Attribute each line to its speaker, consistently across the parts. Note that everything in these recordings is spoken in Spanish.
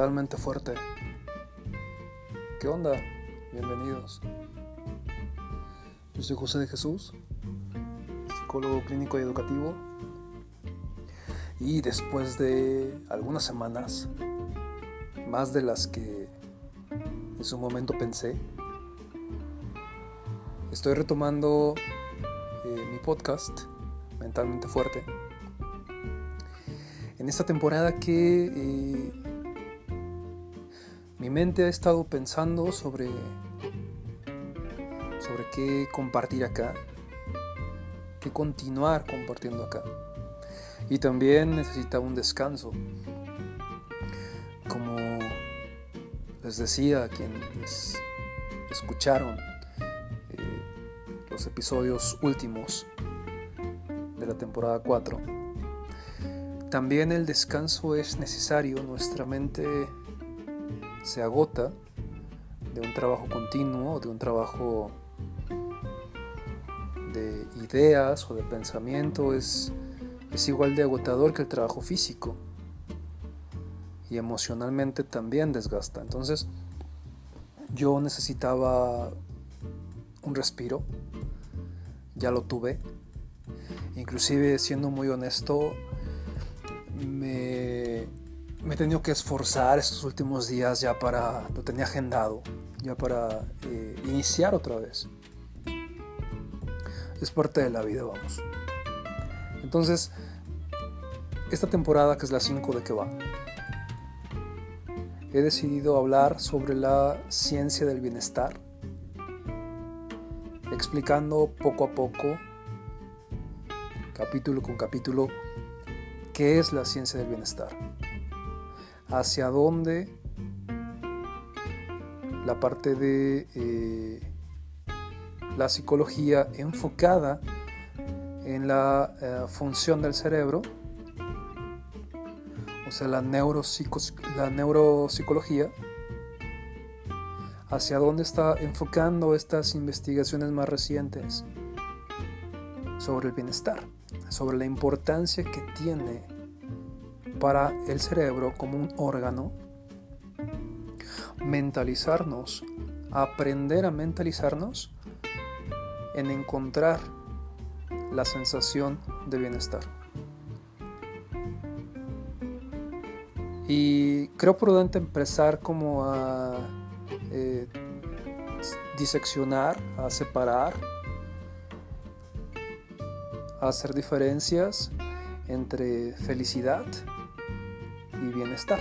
Speaker 1: mentalmente fuerte. ¿Qué onda? Bienvenidos. Yo soy José de Jesús, psicólogo clínico y educativo. Y después de algunas semanas, más de las que en su momento pensé, estoy retomando eh, mi podcast, Mentalmente Fuerte en esta temporada que eh, mi mente ha estado pensando sobre, sobre qué compartir acá, qué continuar compartiendo acá. Y también necesita un descanso. Como les decía a quienes escucharon eh, los episodios últimos de la temporada 4 también el descanso es necesario, nuestra mente se agota de un trabajo continuo, de un trabajo de ideas o de pensamiento, es, es igual de agotador que el trabajo físico y emocionalmente también desgasta. Entonces yo necesitaba un respiro, ya lo tuve, inclusive siendo muy honesto, me, he tenido que esforzar estos últimos días ya para, lo tenía agendado, ya para eh, iniciar otra vez. Es parte de la vida, vamos. Entonces, esta temporada, que es la 5 de que va, he decidido hablar sobre la ciencia del bienestar, explicando poco a poco, capítulo con capítulo, ¿Qué es la ciencia del bienestar? ¿Hacia dónde la parte de eh, la psicología enfocada en la eh, función del cerebro, o sea, la, la neuropsicología, hacia dónde está enfocando estas investigaciones más recientes sobre el bienestar? sobre la importancia que tiene para el cerebro como un órgano mentalizarnos, aprender a mentalizarnos en encontrar la sensación de bienestar. Y creo prudente empezar como a eh, diseccionar, a separar hacer diferencias entre felicidad y bienestar.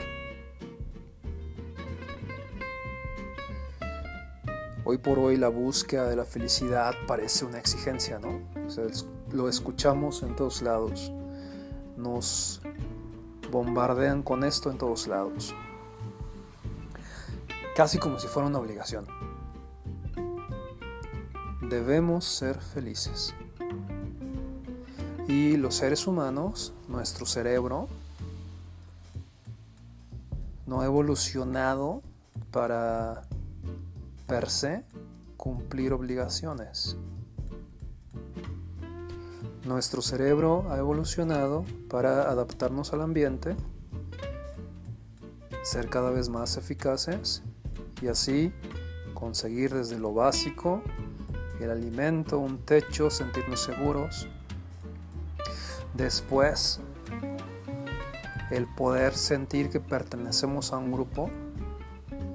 Speaker 1: Hoy por hoy la búsqueda de la felicidad parece una exigencia, ¿no? lo escuchamos en todos lados. Nos bombardean con esto en todos lados. Casi como si fuera una obligación. Debemos ser felices. Y los seres humanos, nuestro cerebro, no ha evolucionado para per se cumplir obligaciones. Nuestro cerebro ha evolucionado para adaptarnos al ambiente, ser cada vez más eficaces y así conseguir desde lo básico, el alimento, un techo, sentirnos seguros, Después, el poder sentir que pertenecemos a un grupo,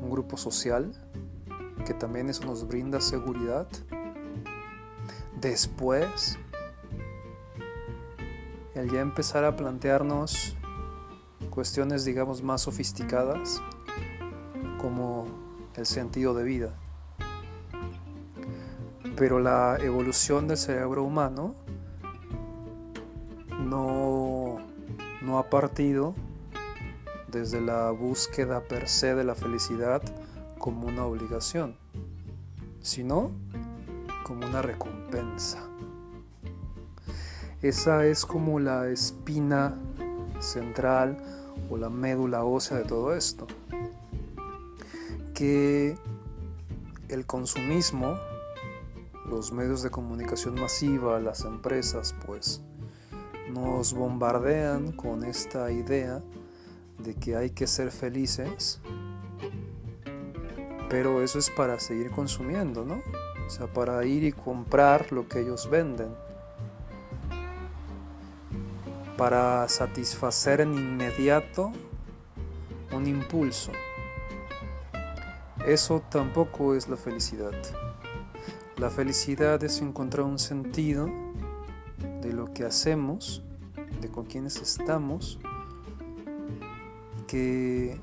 Speaker 1: un grupo social, que también eso nos brinda seguridad. Después, el ya empezar a plantearnos cuestiones, digamos, más sofisticadas, como el sentido de vida. Pero la evolución del cerebro humano ha partido desde la búsqueda per se de la felicidad como una obligación, sino como una recompensa. Esa es como la espina central o la médula ósea de todo esto. Que el consumismo, los medios de comunicación masiva, las empresas, pues, nos bombardean con esta idea de que hay que ser felices, pero eso es para seguir consumiendo, ¿no? O sea, para ir y comprar lo que ellos venden, para satisfacer en inmediato un impulso. Eso tampoco es la felicidad. La felicidad es encontrar un sentido de lo que hacemos, de con quienes estamos, que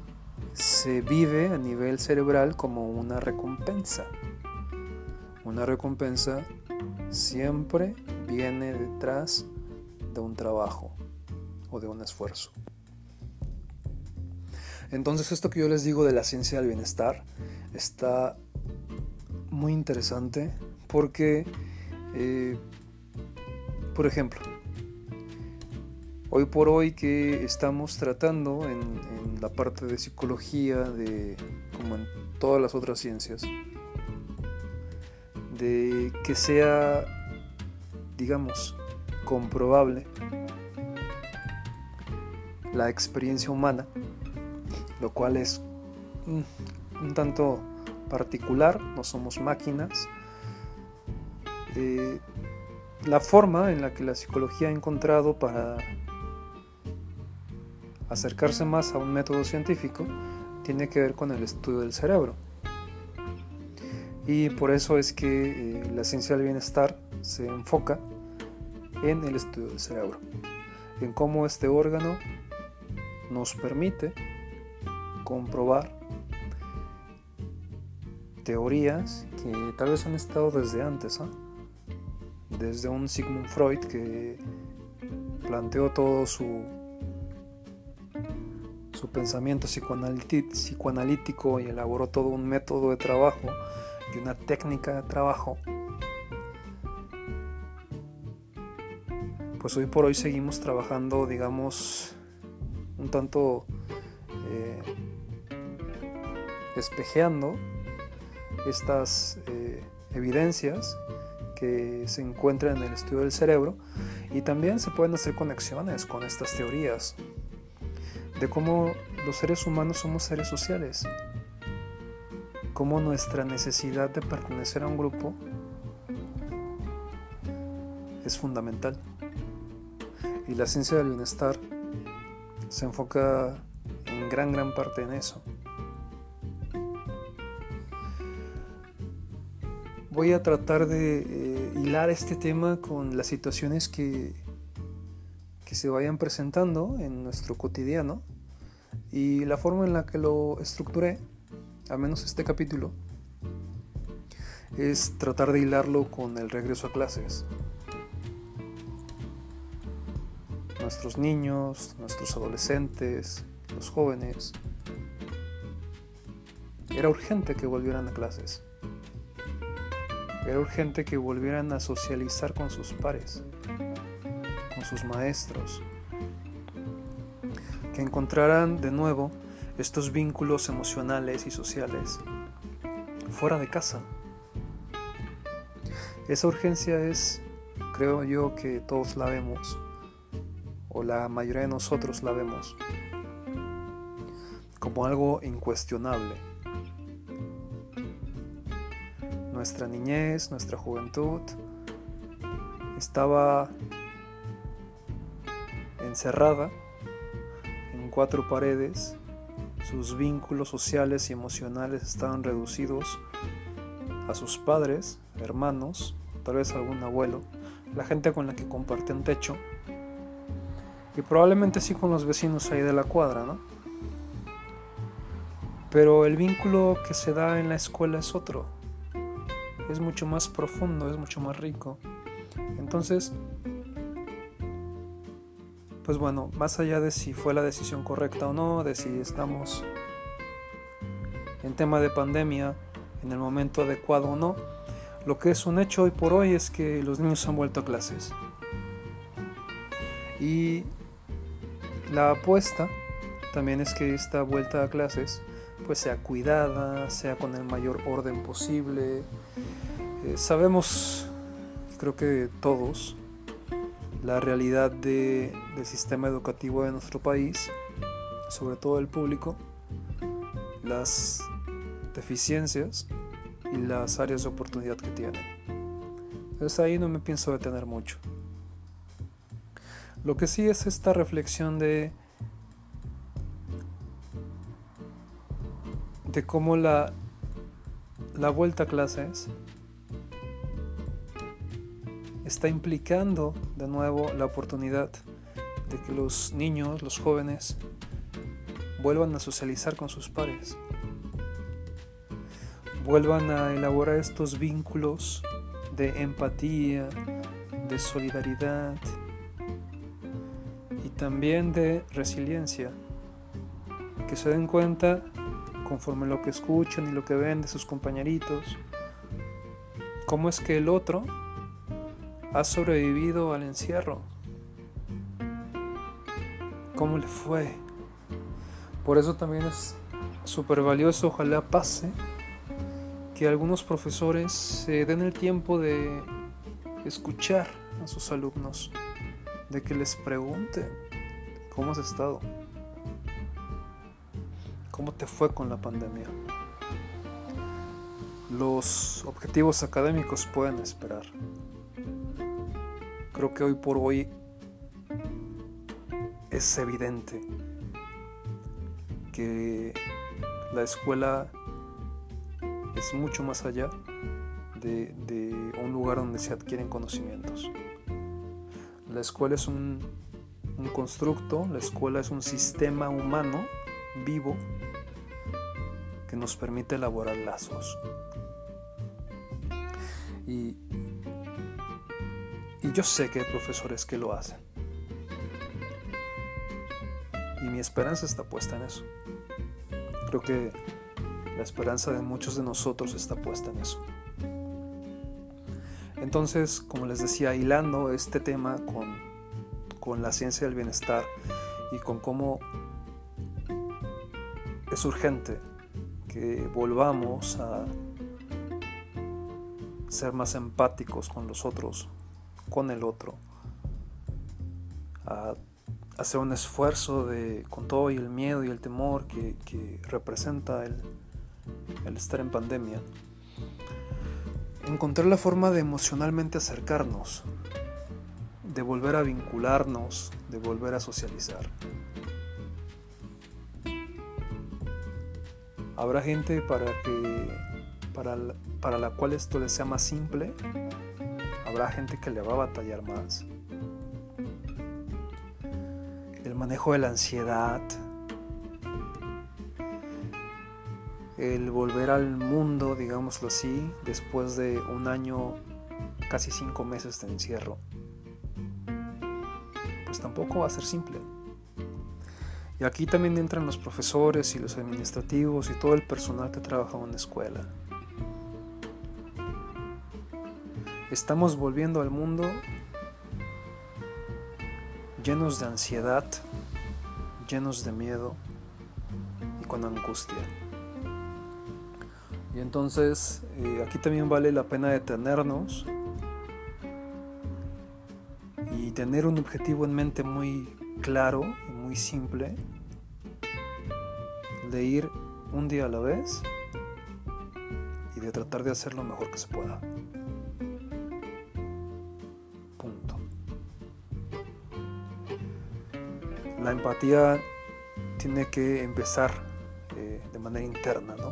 Speaker 1: se vive a nivel cerebral como una recompensa. Una recompensa siempre viene detrás de un trabajo o de un esfuerzo. Entonces esto que yo les digo de la ciencia del bienestar está muy interesante porque, eh, por ejemplo, hoy por hoy que estamos tratando en, la parte de psicología, de, como en todas las otras ciencias, de que sea, digamos, comprobable la experiencia humana, lo cual es un tanto particular, no somos máquinas. Eh, la forma en la que la psicología ha encontrado para acercarse más a un método científico tiene que ver con el estudio del cerebro. Y por eso es que eh, la ciencia del bienestar se enfoca en el estudio del cerebro, en cómo este órgano nos permite comprobar teorías que tal vez han estado desde antes, ¿ah? Desde un Sigmund Freud que planteó todo su, su pensamiento psicoanalítico y elaboró todo un método de trabajo y una técnica de trabajo. Pues hoy por hoy seguimos trabajando, digamos, un tanto eh, espejeando estas eh, evidencias que se encuentran en el estudio del cerebro y también se pueden hacer conexiones con estas teorías de cómo los seres humanos somos seres sociales, cómo nuestra necesidad de pertenecer a un grupo es fundamental. Y la ciencia del bienestar se enfoca en gran, gran parte en eso. voy a tratar de eh, hilar este tema con las situaciones que, que se vayan presentando en nuestro cotidiano y la forma en la que lo estructuré, al menos este capítulo, es tratar de hilarlo con el regreso a clases. Nuestros niños, nuestros adolescentes, los jóvenes. Era urgente que volvieran a clases. Era urgente que volvieran a socializar con sus pares, con sus maestros, que encontraran de nuevo estos vínculos emocionales y sociales fuera de casa. Esa urgencia es, creo yo, que todos la vemos, o la mayoría de nosotros la vemos, como algo incuestionable nuestra niñez, nuestra juventud, estaba encerrada en cuatro paredes, sus vínculos sociales y emocionales estaban reducidos a sus padres, hermanos, tal vez algún abuelo, la gente con la que compartían techo y probablemente sí con los vecinos ahí de la cuadra, ¿no? Pero el vínculo que se da en la escuela es otro es mucho más profundo, es mucho más rico. Entonces, pues bueno, más allá de si fue la decisión correcta o no, de si estamos en tema de pandemia en el momento adecuado o no, lo que es un hecho hoy por hoy es que los niños han vuelto a clases. Y la apuesta también es que esta vuelta a clases pues sea cuidada, sea con el mayor orden posible. Eh, sabemos, creo que todos, la realidad del sistema educativo de nuestro país. sobre todo el público, las deficiencias y las áreas de oportunidad que tienen. Entonces ahí no me pienso detener mucho. Lo que sí es esta reflexión de de cómo la la vuelta a clases está implicando de nuevo la oportunidad de que los niños, los jóvenes, vuelvan a socializar con sus pares, vuelvan a elaborar estos vínculos de empatía, de solidaridad y también de resiliencia, que se den cuenta conforme lo que escuchan y lo que ven de sus compañeritos, cómo es que el otro ha sobrevivido al encierro, cómo le fue. Por eso también es súper valioso, ojalá pase, que algunos profesores se den el tiempo de escuchar a sus alumnos, de que les pregunten cómo has estado, cómo te fue con la pandemia. Los objetivos académicos pueden esperar. Creo que hoy por hoy es evidente que la escuela es mucho más allá de, un lugar donde se adquieren conocimientos. La escuela es un, un constructo, la escuela es un sistema humano vivo que nos permite elaborar lazos. Yo sé que hay profesores que lo hacen. Y mi esperanza está puesta en eso. Creo que la esperanza de muchos de nosotros está puesta en eso. Entonces, como les decía, hilando este tema con, con la ciencia del bienestar y con cómo es urgente que volvamos a ser más empáticos con los otros, con el otro, a hacer un esfuerzo de, con todo y el miedo y el temor que, representa el, estar en pandemia, encontrar la forma de emocionalmente acercarnos, de volver a vincularnos, de volver a socializar. Habrá gente para que para, para la cual esto le sea más simple, habrá gente que le va a batallar más manejo de la ansiedad, el volver al mundo, digámoslo así, después de un año, casi cinco meses de encierro, pues tampoco va a ser simple. Y aquí también entran los profesores y los administrativos y todo el personal que trabaja en la escuela. Estamos volviendo al mundo llenos de ansiedad, llenos de miedo y con angustia. Y entonces eh, aquí también vale la pena detenernos y tener un objetivo en mente muy claro y muy simple de ir un día a la vez y de tratar de hacer lo mejor que se pueda. La empatía tiene que empezar eh, de manera interna, ¿no?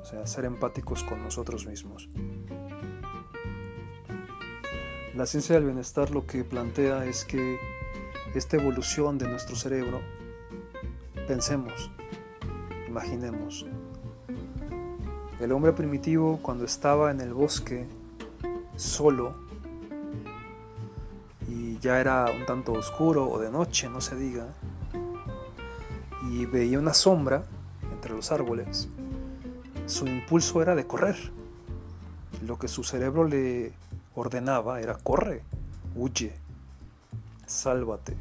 Speaker 1: O sea, ser empáticos con nosotros mismos. La ciencia del bienestar lo que plantea es que esta evolución de nuestro cerebro, pensemos, imaginemos, el hombre primitivo cuando estaba en el bosque solo, ya era un tanto oscuro o de noche, no se diga, y veía una sombra entre los árboles, su impulso era de correr. Lo que su cerebro le ordenaba era corre, huye, sálvate.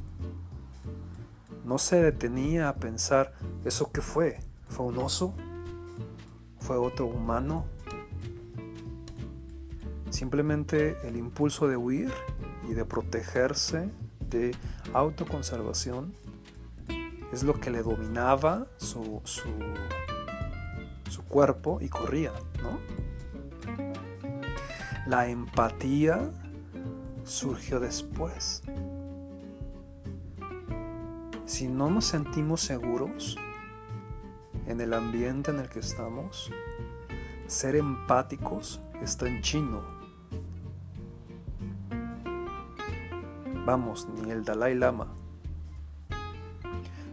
Speaker 1: No se detenía a pensar, ¿eso qué fue? ¿Fue un oso? ¿Fue otro humano? Simplemente el impulso de huir y de protegerse, de autoconservación, es lo que le dominaba su, su, cuerpo y corría, ¿no? La empatía surgió después. Si no nos sentimos seguros en el ambiente en el que estamos, ser empáticos está en chino. Vamos, ni el Dalai Lama.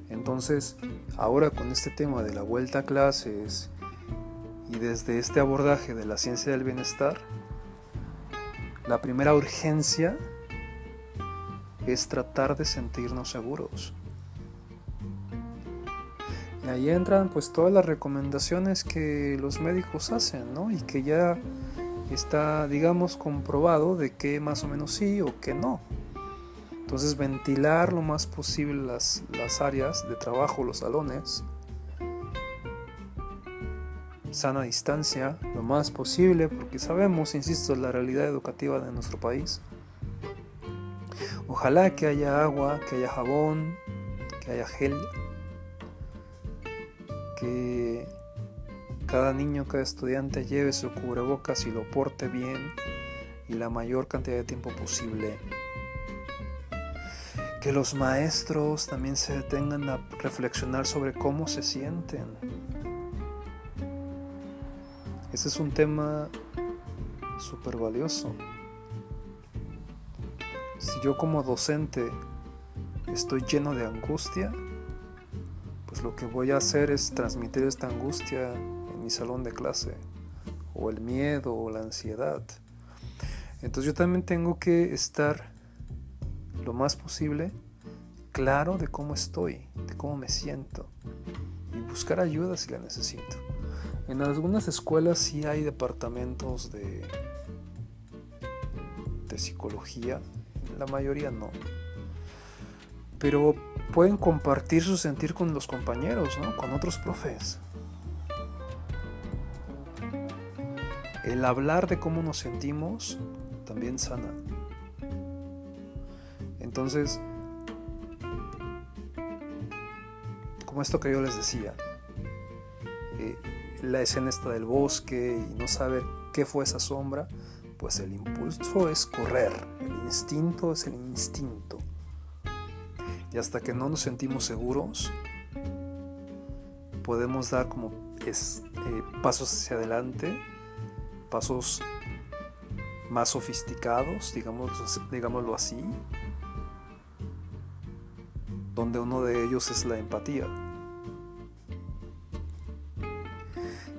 Speaker 1: Entonces, ahora con este tema de la vuelta a clases y desde este abordaje de la ciencia del bienestar, la primera urgencia es tratar de sentirnos seguros. Y ahí entran pues todas las recomendaciones que los médicos hacen, ¿no? Y que ya está, digamos, comprobado de que más o menos sí o que no. Entonces ventilar lo más posible las, las áreas de trabajo, los salones, sana distancia lo más posible, porque sabemos, insisto, la realidad educativa de nuestro país. Ojalá que haya agua, que haya jabón, que haya gel, que cada niño, cada estudiante lleve su cubrebocas y lo porte bien y la mayor cantidad de tiempo posible. Que los maestros también se detengan a reflexionar sobre cómo se sienten ese es un tema súper valioso. Si yo como docente estoy lleno de angustia, pues lo que voy a hacer es transmitir esta angustia en mi salón de clase, o el miedo, o la ansiedad. Entonces yo también tengo que estar lo más posible claro de cómo estoy, de cómo me siento, y buscar ayuda si la necesito. En algunas escuelas sí hay departamentos de, de psicología, la mayoría no. Pero pueden compartir su sentir con los compañeros, ¿no? con otros profes. El hablar de cómo nos sentimos también sana. Entonces, como esto que yo les decía, eh, la escena está del bosque y no saber qué fue esa sombra, pues el impulso es correr, el instinto es el instinto. Y hasta que no nos sentimos seguros, podemos dar como eh, pasos hacia adelante, pasos más sofisticados, digámoslo así, donde uno de ellos es la empatía.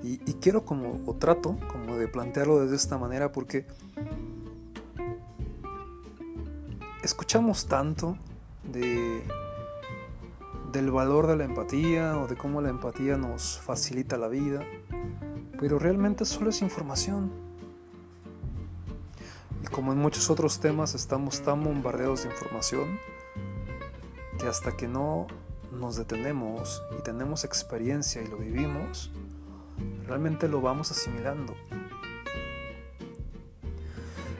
Speaker 1: Y, quiero como, o trato como de plantearlo de esta manera porque escuchamos tanto de, del valor de la empatía o de cómo la empatía nos facilita la vida, pero realmente solo es información. Y como en muchos otros temas estamos tan bombardeados de información que hasta que no nos detenemos y tenemos experiencia y lo vivimos, realmente lo vamos asimilando.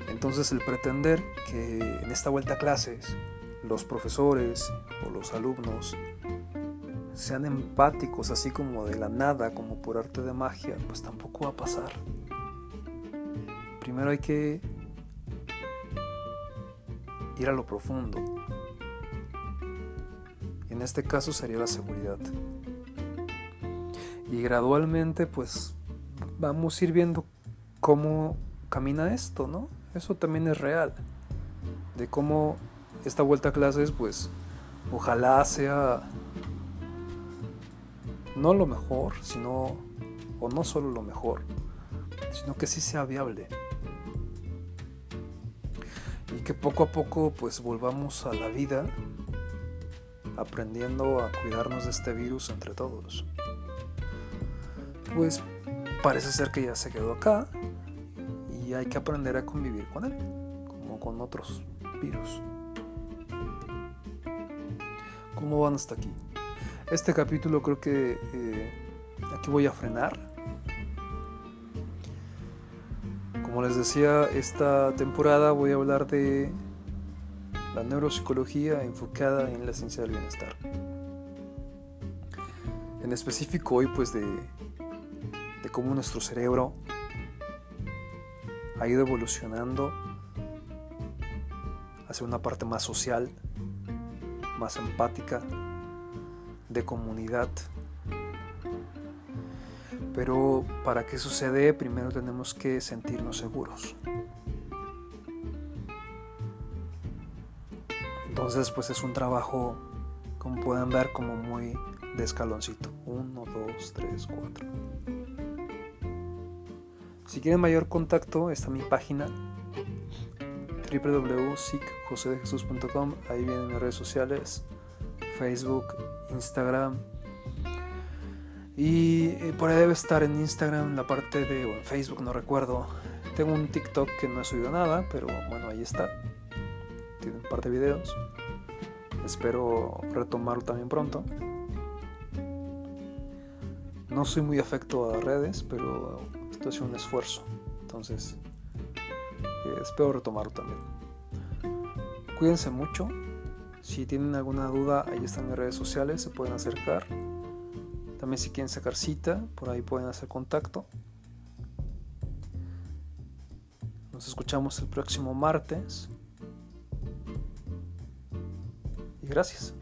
Speaker 1: Entonces el pretender que en esta vuelta a clases los profesores o los alumnos sean empáticos así como de la nada, como por arte de magia, pues tampoco va a pasar. Primero hay que ir a lo profundo. En este caso sería la seguridad y gradualmente pues vamos a ir viendo cómo camina esto, ¿no? Eso también es real, de cómo esta vuelta a clases pues ojalá sea no lo mejor, sino, o no solo lo mejor, sino que sí sea viable. Y que poco a poco pues volvamos a la vida aprendiendo a cuidarnos de este virus entre todos pues parece ser que ya se quedó acá y hay que aprender a convivir con él, como con otros virus. ¿Cómo van hasta aquí? Este capítulo creo que eh, aquí voy a frenar. Como les decía, esta temporada voy a hablar de la neuropsicología enfocada en la ciencia del bienestar. En específico hoy pues de, de cómo nuestro cerebro ha ido evolucionando hacia una parte más social, más empática, de comunidad. Pero para que sucede, primero tenemos que sentirnos seguros. Entonces, pues es un trabajo, como pueden ver, como muy de escaloncito. Uno, dos, tres, cuatro. Si quieren mayor contacto, está mi página www.sicjosedejesus.com. Ahí vienen mis redes sociales, Facebook, Instagram. Y eh, por ahí debe estar en Instagram la parte de, o en Facebook, no recuerdo. Tengo un TikTok que no he subido nada, pero bueno, ahí está. Tiene un par de videos. Espero retomarlo también pronto. No soy muy afecto a redes, pero esto es un esfuerzo. Entonces, eh, espero retomarlo también. Cuídense mucho. Si tienen alguna duda, ahí están mis redes sociales, se pueden acercar. También si quieren sacar cita, por ahí pueden hacer contacto. Nos escuchamos el próximo martes. Gracias.